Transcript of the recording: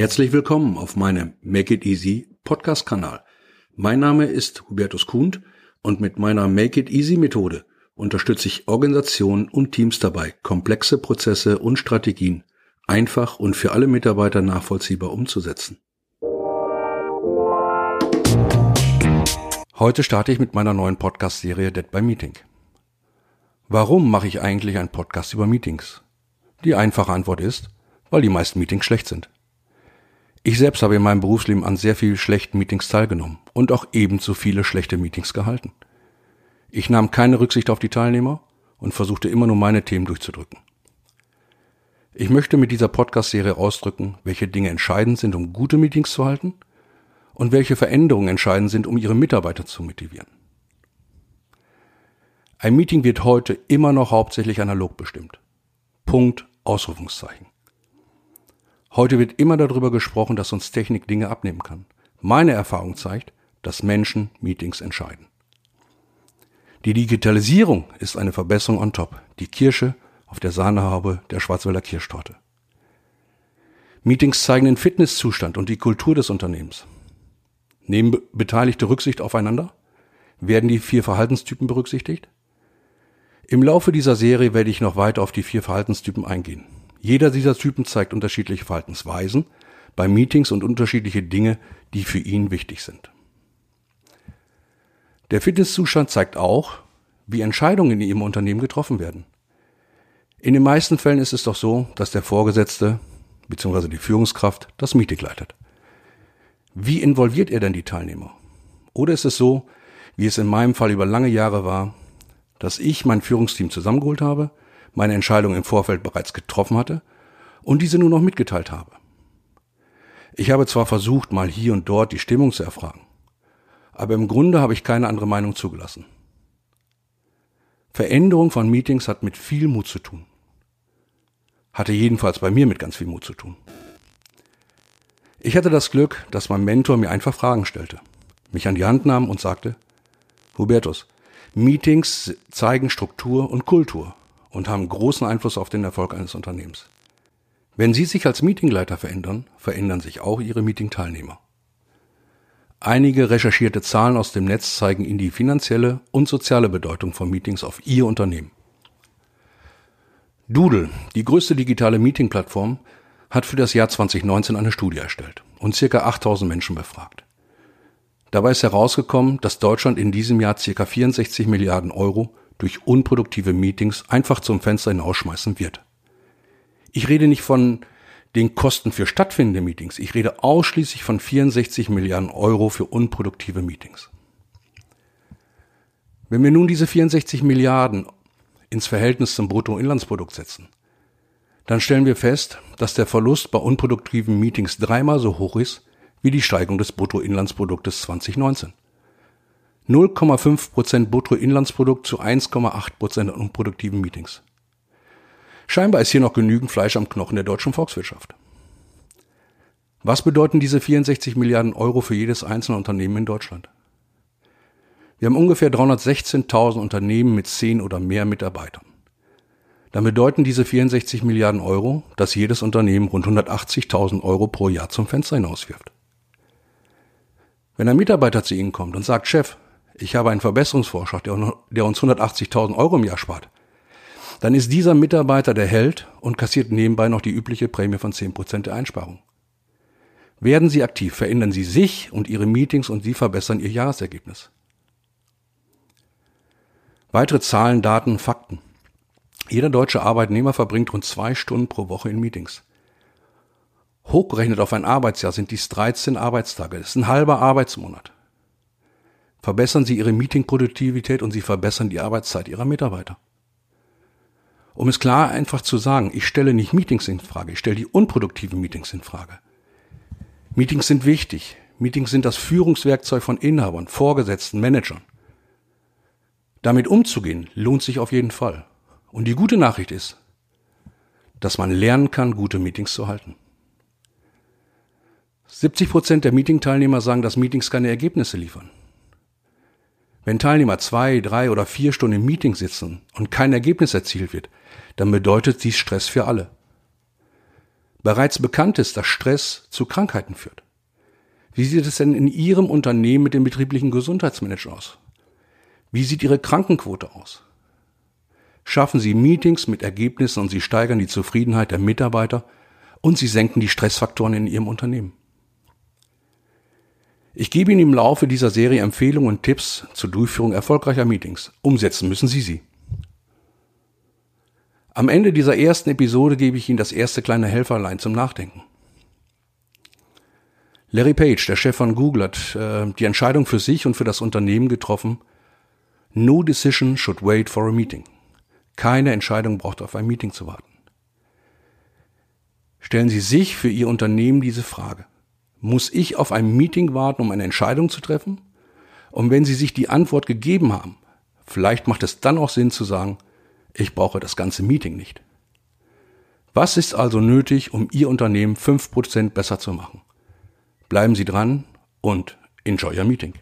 Herzlich willkommen auf meinem Make It Easy Podcast-Kanal. Mein Name ist Hubertus Kuhn und mit meiner Make It Easy Methode unterstütze ich Organisationen und Teams dabei, komplexe Prozesse und Strategien einfach und für alle Mitarbeiter nachvollziehbar umzusetzen. Heute starte ich mit meiner neuen Podcast-Serie Dead by Meeting. Warum mache ich eigentlich einen Podcast über Meetings? Die einfache Antwort ist, weil die meisten Meetings schlecht sind. Ich selbst habe in meinem Berufsleben an sehr vielen schlechten Meetings teilgenommen und auch ebenso viele schlechte Meetings gehalten. Ich nahm keine Rücksicht auf die Teilnehmer und versuchte immer nur meine Themen durchzudrücken. Ich möchte mit dieser Podcast-Serie ausdrücken, welche Dinge entscheidend sind, um gute Meetings zu halten und welche Veränderungen entscheidend sind, um ihre Mitarbeiter zu motivieren. Ein Meeting wird heute immer noch hauptsächlich analog bestimmt. Punkt, Ausrufungszeichen. Heute wird immer darüber gesprochen, dass uns Technik Dinge abnehmen kann. Meine Erfahrung zeigt, dass Menschen Meetings entscheiden. Die Digitalisierung ist eine Verbesserung on top, die Kirsche auf der Sahnehaube der Schwarzwälder Kirschtorte. Meetings zeigen den Fitnesszustand und die Kultur des Unternehmens. Nehmen Beteiligte Rücksicht aufeinander? Werden die vier Verhaltenstypen berücksichtigt? Im Laufe dieser Serie werde ich noch weiter auf die vier Verhaltenstypen eingehen. Jeder dieser Typen zeigt unterschiedliche Verhaltensweisen bei Meetings und unterschiedliche Dinge, die für ihn wichtig sind. Der Fitnesszustand zeigt auch, wie Entscheidungen in Ihrem Unternehmen getroffen werden. In den meisten Fällen ist es doch so, dass der Vorgesetzte bzw. die Führungskraft das Meeting leitet. Wie involviert er denn die Teilnehmer? Oder ist es so, wie es in meinem Fall über lange Jahre war, dass ich mein Führungsteam zusammengeholt habe, meine Entscheidung im Vorfeld bereits getroffen hatte und diese nur noch mitgeteilt habe. Ich habe zwar versucht, mal hier und dort die Stimmung zu erfragen, aber im Grunde habe ich keine andere Meinung zugelassen. Veränderung von Meetings hat mit viel Mut zu tun. Hatte jedenfalls bei mir mit ganz viel Mut zu tun. Ich hatte das Glück, dass mein Mentor mir einfach Fragen stellte, mich an die Hand nahm und sagte, Hubertus, Meetings zeigen Struktur und Kultur und haben großen Einfluss auf den Erfolg eines Unternehmens. Wenn Sie sich als Meetingleiter verändern, verändern sich auch Ihre Meetingteilnehmer. Einige recherchierte Zahlen aus dem Netz zeigen Ihnen die finanzielle und soziale Bedeutung von Meetings auf Ihr Unternehmen. Doodle, die größte digitale Meetingplattform, hat für das Jahr 2019 eine Studie erstellt und circa 8000 Menschen befragt. Dabei ist herausgekommen, dass Deutschland in diesem Jahr circa 64 Milliarden Euro durch unproduktive Meetings einfach zum Fenster hinausschmeißen wird. Ich rede nicht von den Kosten für stattfindende Meetings. Ich rede ausschließlich von 64 Milliarden Euro für unproduktive Meetings. Wenn wir nun diese 64 Milliarden ins Verhältnis zum Bruttoinlandsprodukt setzen, dann stellen wir fest, dass der Verlust bei unproduktiven Meetings dreimal so hoch ist wie die Steigung des Bruttoinlandsproduktes 2019. 0,5% Bruttoinlandsprodukt zu 1,8% an unproduktiven Meetings. Scheinbar ist hier noch genügend Fleisch am Knochen der deutschen Volkswirtschaft. Was bedeuten diese 64 Milliarden Euro für jedes einzelne Unternehmen in Deutschland? Wir haben ungefähr 316.000 Unternehmen mit 10 oder mehr Mitarbeitern. Dann bedeuten diese 64 Milliarden Euro, dass jedes Unternehmen rund 180.000 Euro pro Jahr zum Fenster hinauswirft. Wenn ein Mitarbeiter zu Ihnen kommt und sagt, Chef, ich habe einen Verbesserungsvorschlag, der, uns 180.000 Euro im Jahr spart, dann ist dieser Mitarbeiter der Held und kassiert nebenbei noch die übliche Prämie von 10% der Einsparung. Werden Sie aktiv, verändern Sie sich und Ihre Meetings und Sie verbessern Ihr Jahresergebnis. Weitere Zahlen, Daten, Fakten. Jeder deutsche Arbeitnehmer verbringt rund zwei Stunden pro Woche in Meetings. Hochgerechnet auf ein Arbeitsjahr sind dies 13 Arbeitstage. Das ist ein halber Arbeitsmonat verbessern Sie Ihre Meetingproduktivität und Sie verbessern die Arbeitszeit Ihrer Mitarbeiter. Um es klar einfach zu sagen, ich stelle nicht Meetings in Frage, ich stelle die unproduktiven Meetings in Frage. Meetings sind wichtig. Meetings sind das Führungswerkzeug von Inhabern, Vorgesetzten, Managern. Damit umzugehen lohnt sich auf jeden Fall. Und die gute Nachricht ist, dass man lernen kann, gute Meetings zu halten. 70 Prozent der Meetingteilnehmer sagen, dass Meetings keine Ergebnisse liefern. Wenn Teilnehmer zwei, drei oder vier Stunden im Meeting sitzen und kein Ergebnis erzielt wird, dann bedeutet dies Stress für alle. Bereits bekannt ist, dass Stress zu Krankheiten führt. Wie sieht es denn in Ihrem Unternehmen mit dem betrieblichen Gesundheitsmanagement aus? Wie sieht Ihre Krankenquote aus? Schaffen Sie Meetings mit Ergebnissen und Sie steigern die Zufriedenheit der Mitarbeiter und Sie senken die Stressfaktoren in Ihrem Unternehmen. Ich gebe Ihnen im Laufe dieser Serie Empfehlungen und Tipps zur Durchführung erfolgreicher Meetings. Umsetzen müssen Sie sie. Am Ende dieser ersten Episode gebe ich Ihnen das erste kleine Helferlein zum Nachdenken. Larry Page, der Chef von Google, hat äh, die Entscheidung für sich und für das Unternehmen getroffen, No decision should wait for a meeting. Keine Entscheidung braucht auf ein Meeting zu warten. Stellen Sie sich für Ihr Unternehmen diese Frage. Muss ich auf ein Meeting warten, um eine Entscheidung zu treffen? Und wenn Sie sich die Antwort gegeben haben, vielleicht macht es dann auch Sinn zu sagen, ich brauche das ganze Meeting nicht. Was ist also nötig, um Ihr Unternehmen fünf Prozent besser zu machen? Bleiben Sie dran und enjoy your meeting.